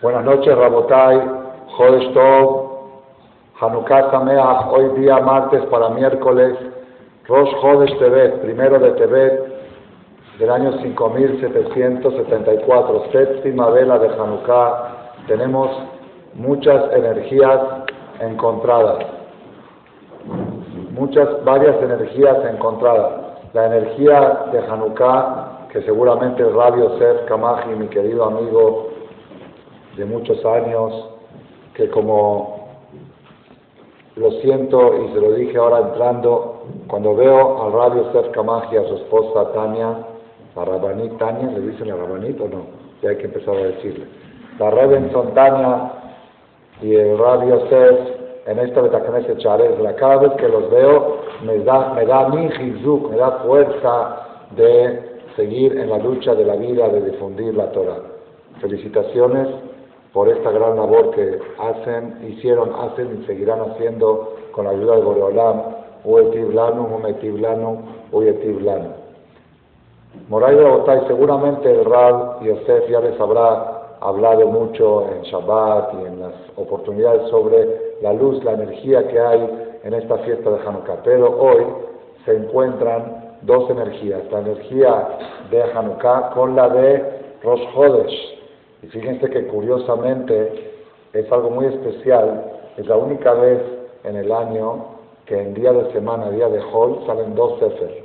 Buenas noches, Rabotai, Jodesh Tov, Hanukkah Sameach, hoy día martes para miércoles, Rosh Jodesh Tebet, primero de Tebet, del año 5774, séptima vela de Hanukkah, tenemos muchas energías encontradas, muchas, varias energías encontradas. La energía de Hanukkah, que seguramente Radio Sef Kamaji, mi querido amigo, de muchos años, que como lo siento y se lo dije ahora entrando, cuando veo al radio Cerca Magia, a su esposa Tania, la Rabanit Tania, ¿le dicen la Rabanit o no? Ya hay que empezar a decirle. La Rebenson Tania y el radio Cef en esta Betacneset la cada vez que los veo me da, me da mi me da fuerza de seguir en la lucha de la vida, de difundir la Torah. Felicitaciones por esta gran labor que hacen, hicieron, hacen y seguirán haciendo con la ayuda de Boreolam, Uetiv Lanu, Umetiv Lanu, Uyetiv Lanu. Moray Botay, seguramente el Rab Yosef ya les habrá hablado mucho en Shabbat y en las oportunidades sobre la luz, la energía que hay en esta fiesta de Hanukkah. Pero hoy se encuentran dos energías, la energía de Hanukkah con la de Rosh Hodesh, y fíjense que curiosamente es algo muy especial, es la única vez en el año que en día de semana, día de Hol, salen dos Sefer.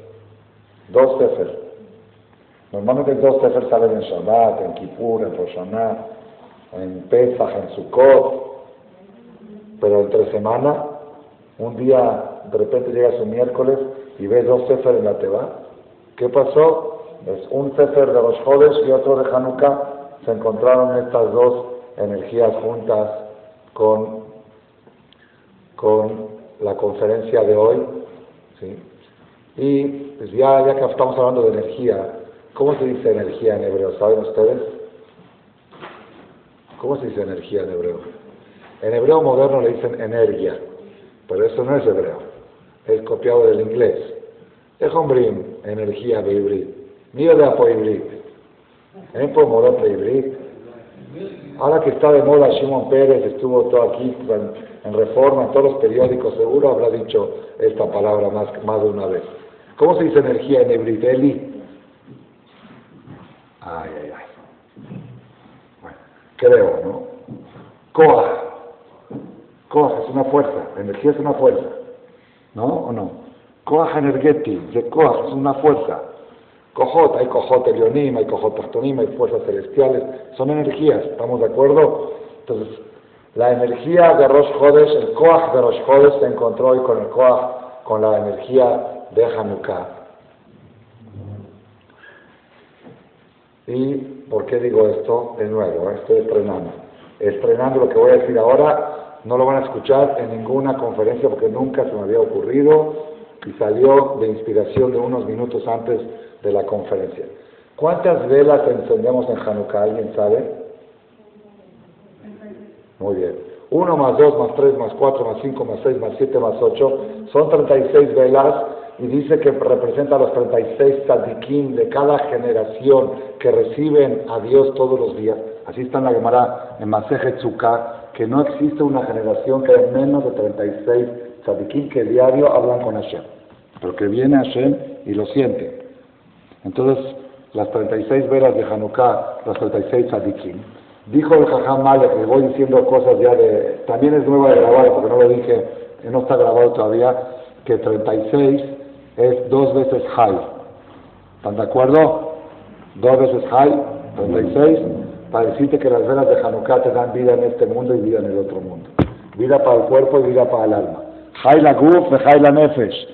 Dos Sefer. Normalmente dos Sefer salen en Shabbat, en Kippur, en Rosh en Pesach, en Sukkot, pero entre semana, un día de repente llega su miércoles y ves dos Sefer en la Teba. ¿Qué pasó? Es un Sefer de los Jodes y otro de Hanukkah se encontraron estas dos energías juntas con, con la conferencia de hoy. ¿sí? Y pues ya, ya que estamos hablando de energía, ¿cómo se dice energía en hebreo? ¿Saben ustedes? ¿Cómo se dice energía en hebreo? En hebreo moderno le dicen energía, pero eso no es hebreo, es copiado del inglés. Es energía de hibrid. Mío de apo ¿Eh? Por de Ahora que está de moda Shimon Pérez, estuvo todo aquí en, Reforma, en todos los periódicos, seguro habrá dicho esta palabra más, más de una vez. ¿Cómo se dice energía en Eli? Ay, ay, ay. Bueno, creo, ¿no? Koach. Koach es una fuerza, energía es una fuerza. ¿No o no? Koach energeti, de Koach es una fuerza. Cojot, hay cojot elionim, hay cojot tachtonim, hay fuerzas celestiales, son energías, ¿estamos de acuerdo? Entonces, la energía de Rosh Hodesh, el Koach de Rosh Hodesh se encontró hoy con el Koach, con la energía de Hanukkah. ¿Y por qué digo esto? De nuevo, estoy estrenando. Estrenando lo que voy a decir ahora, no lo van a escuchar en ninguna conferencia porque nunca se me había ocurrido y salió de inspiración de unos minutos antes de la conferencia. ¿Cuántas velas encendemos en Hanukkah? ¿Alguien sabe? Muy bien. Uno más dos más tres más cuatro más cinco más seis más siete más ocho son 36 velas y dice que representa a los 36 tzadikim de cada generación que reciben a Dios todos los días. Así está en la Gemara en Maseje que no existe una generación que haya menos de 36 tzadikim que diario hablan con Hashem, pero que viene Hashem y lo siente. Entonces, las 36 velas de Hanukkah, las 36 tzadikim. Dijo el Jajam Malek, le voy diciendo cosas ya de. También es nueva de grabar, porque no lo dije, no está grabado todavía, que 36 es dos veces high. ¿Están de acuerdo? Dos veces high, 36, para decirte que las velas de Hanukkah te dan vida en este mundo y vida en el otro mundo. Vida para el cuerpo y vida para el alma. Hay la guf, hay la nefesh.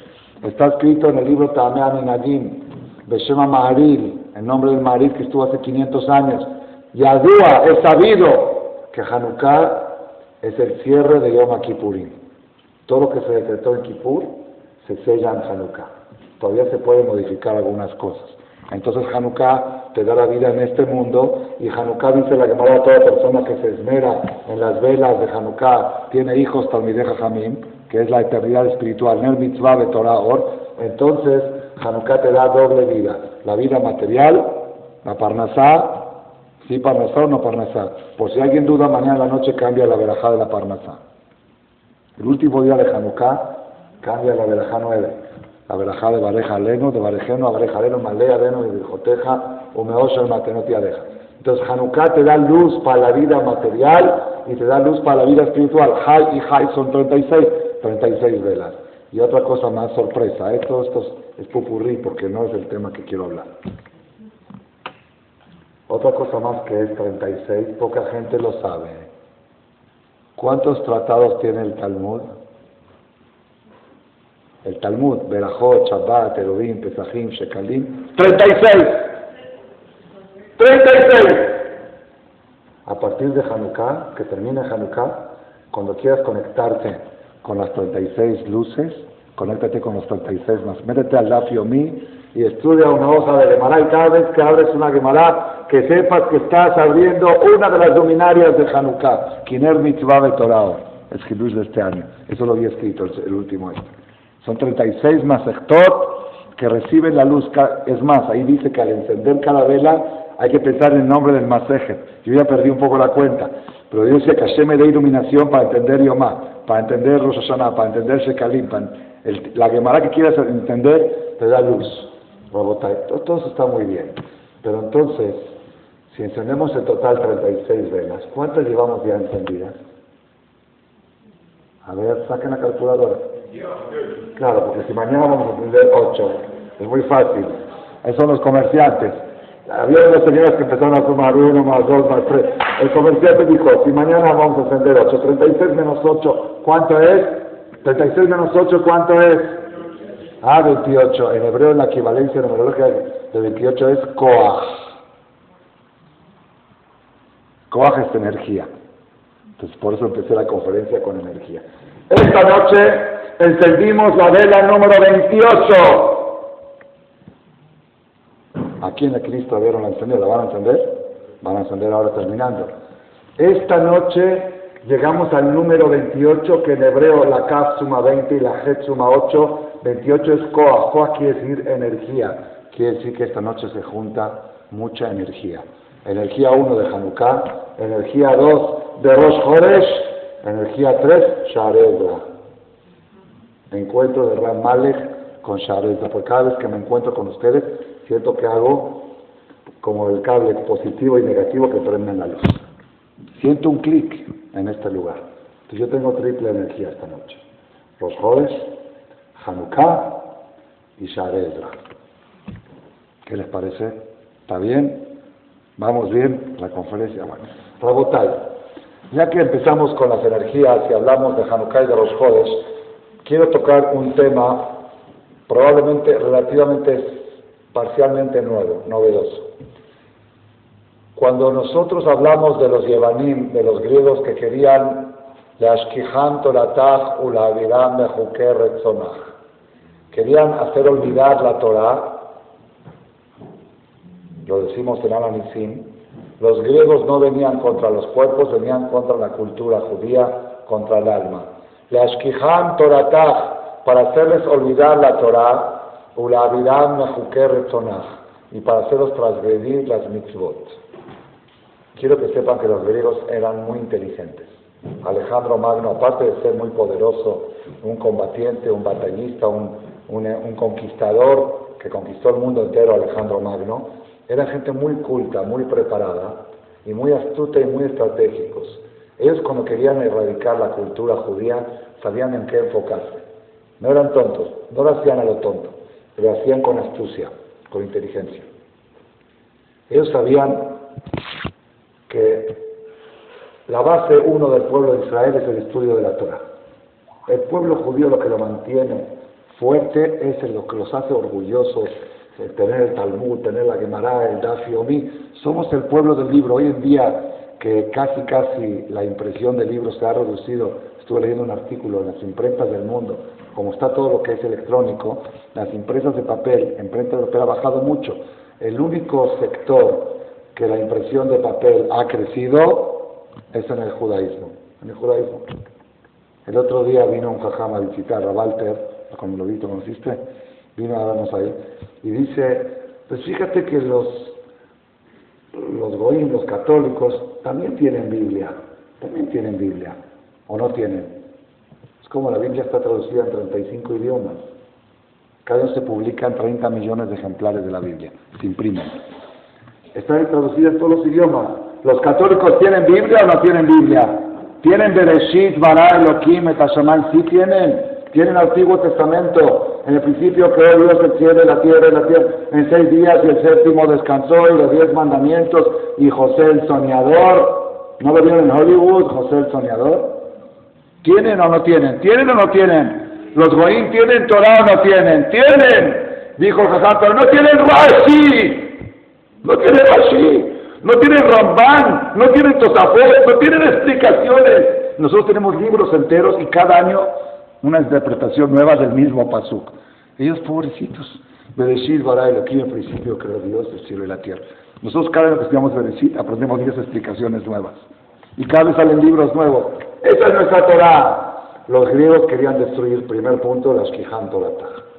Está escrito en el libro Tamea Minadim, Beshema Maharil, el nombre del Maharil que estuvo hace 500 años. Yadua, es sabido que Hanukkah es el cierre de Yom Kippurim. Todo lo que se decretó en Kippur se sella en Hanukkah. Todavía se pueden modificar algunas cosas. Entonces Hanukkah te da la vida en este mundo y Hanukkah dice la Gemara a toda persona que se esmera en las velas de Hanukkah, tiene hijos Talmideh Jamim, que es la eternidad espiritual, Ner Mitzvah Torah Or, entonces Hanukkah te da doble vida, la vida material, la parnasá, ¿Sí Parnasá o no Parnasá? Por si alguien duda, mañana la noche cambia la verajá de la Parnasá. El último día de Hanukkah cambia la verajá 9. La verajá de Bareja Leno, de Barejeno a Leno, Malea Leno y Joteja, o Meosha, Matenoti Adeja. Entonces Hanukkah te da luz para la vida material y te da luz para la vida espiritual. Hay y Hay son 36, 36 velas. Y otra cosa más sorpresa, ¿eh? todo esto es pupurrí porque no es el tema que quiero hablar. Otra cosa más que es 36, poca gente lo sabe. ¿Cuántos tratados tiene el Talmud? El Talmud, Berajot, Shabbat, Erubim, Pesachim, Shekalim, 36. 36. A partir de Hanukkah, que termina Hanukkah, cuando quieras conectarte con las 36 luces, conéctate con los 36 más. Métete al Lafiomi y estudia una hoja de Gemara y cada vez que abres una Gemara, que sepas que estás abriendo una de las luminarias de Hanukkah, Kiner Mitzvah Betorao, es Hidush de este año. Eso lo había escrito el, último este. Son 36 más que reciben la luz. Es más, ahí dice que al encender cada vela hay que pensar en el nombre del Maseje. Yo ya perdí un poco la cuenta, pero Dios dice que Hashem me dé iluminación para entender Yomá, para entender Rosh Hashanah, para entender Shekalim, la Gemara que quieras entender te da luz. Todo eso está muy bien. Pero entonces, si encendemos en total 36 velas, ¿cuántas llevamos ya encendidas? A ver, saquen la calculadora. Claro, porque si mañana vamos a encender 8, es muy fácil. Esos son los comerciantes. Había unas señoras que empezaron a sumar uno, más dos, más tres. El comerciante dijo, si mañana vamos a encender 8, 36 menos 8, ¿cuánto es? 36 menos 8, ¿cuánto es? Ah, 28. En hebreo la equivalencia numerológica de 28 es Koach. Koach es energía. Entonces por eso empecé la conferencia con energía. Esta noche encendimos la vela número 28. Aquí en el Cristo vieron la encendida, ¿la van a encender? Van a encender ahora terminando. Esta noche llegamos al número 28, que en hebreo la Kaf suma 20 y la Het suma 8. 28 es Koa. Koa quiere decir energía. Quiere decir que esta noche se junta mucha energía. Energía 1 de Hanukkah, energía 2 de Rosh Horesh, energía 3, Sharedra. Encuentro de Ram Malek con Sharedra. Porque cada vez que me encuentro con ustedes, siento que hago como el cable positivo y negativo que prenden la luz. Siento un clic en este lugar. Entonces yo tengo triple energía esta noche. Los Jodes, Hanukkah y Sharedra. ¿Qué les parece? ¿Está bien? ¿Vamos bien? La conferencia, bueno. Rabotai, ya que empezamos con las energías y hablamos de Hanukkah y de los Jodes, quiero tocar un tema probablemente relativamente parcialmente nuevo, novedoso. Cuando nosotros hablamos de los Yevanim, de los griegos que querían querían hacer olvidar la Torah, lo decimos en Alanisim, los griegos no venían contra los cuerpos, venían contra la cultura judía, contra el alma. Leashkihan Toratach, para hacerles olvidar la Torah, y para hacerlos transgredir las mitzvot. Quiero que sepan que los griegos eran muy inteligentes. Alejandro Magno, aparte de ser muy poderoso, un combatiente, un batallista, un, conquistador que conquistó el mundo entero, Alejandro Magno, era gente muy culta, muy preparada y muy astuta y muy estratégicos. Ellos cuando querían erradicar la cultura judía sabían en qué enfocarse. No eran tontos, no lo hacían a lo tonto, lo hacían con astucia, con inteligencia. Ellos sabían que la base uno del pueblo de Israel es el estudio de la Torah. El pueblo judío lo que lo mantiene fuerte es lo que los hace orgullosos, tener el Talmud, tener la Gemara, el Daf Somos el pueblo del libro. Hoy en día que casi casi la impresión de libros se ha reducido, estuve leyendo un artículo en las imprentas del mundo, como está todo lo que es electrónico, las impresas de papel, imprenta de papel ha bajado mucho. El único sector que la impresión de papel ha crecido es en el judaísmo. En el judaísmo. El otro día vino un jajam a visitar a Walter, como lo vi, conociste, vino a darnos ahí, y dice, pues fíjate que los, los goín, los católicos, también tienen Biblia. También tienen Biblia. ¿O no tienen? Es como la Biblia está traducida en 35 idiomas. Cada año se publican 30 millones de ejemplares de la Biblia. Se imprimen. Está traducida en todos los idiomas. ¿Los católicos tienen Biblia o no tienen Biblia? ¿Tienen Bereshit, Bara, Elohim, Etashaman? Sí tienen. Tienen el Antiguo Testamento. En el principio creó Dios el cielo y la tierra y la tierra en seis días y el séptimo descansó y los diez mandamientos y José el soñador. ¿No lo vieron en Hollywood, José el soñador? ¿Tienen o no tienen? ¿Tienen o no tienen? ¿Los Goín tienen Torah o no tienen? ¡Tienen! Dijo Jajam, pero no tienen Rashi. No tienen Rashi. No tienen Ramban, no tienen Tosafot, no tienen explicaciones. Nosotros tenemos libros enteros y cada año una interpretación nueva del mismo Pasuk. Ellos pobrecitos. Bereshit bara aquí en principio creó Dios el cielo y la tierra. Nosotros cada vez que estudiamos Bereshit aprendemos 10 explicaciones nuevas. Y cada vez salen libros nuevos. Esa es nuestra Torah. Los griegos querían destruir, primer punto, la Shkihan Torah.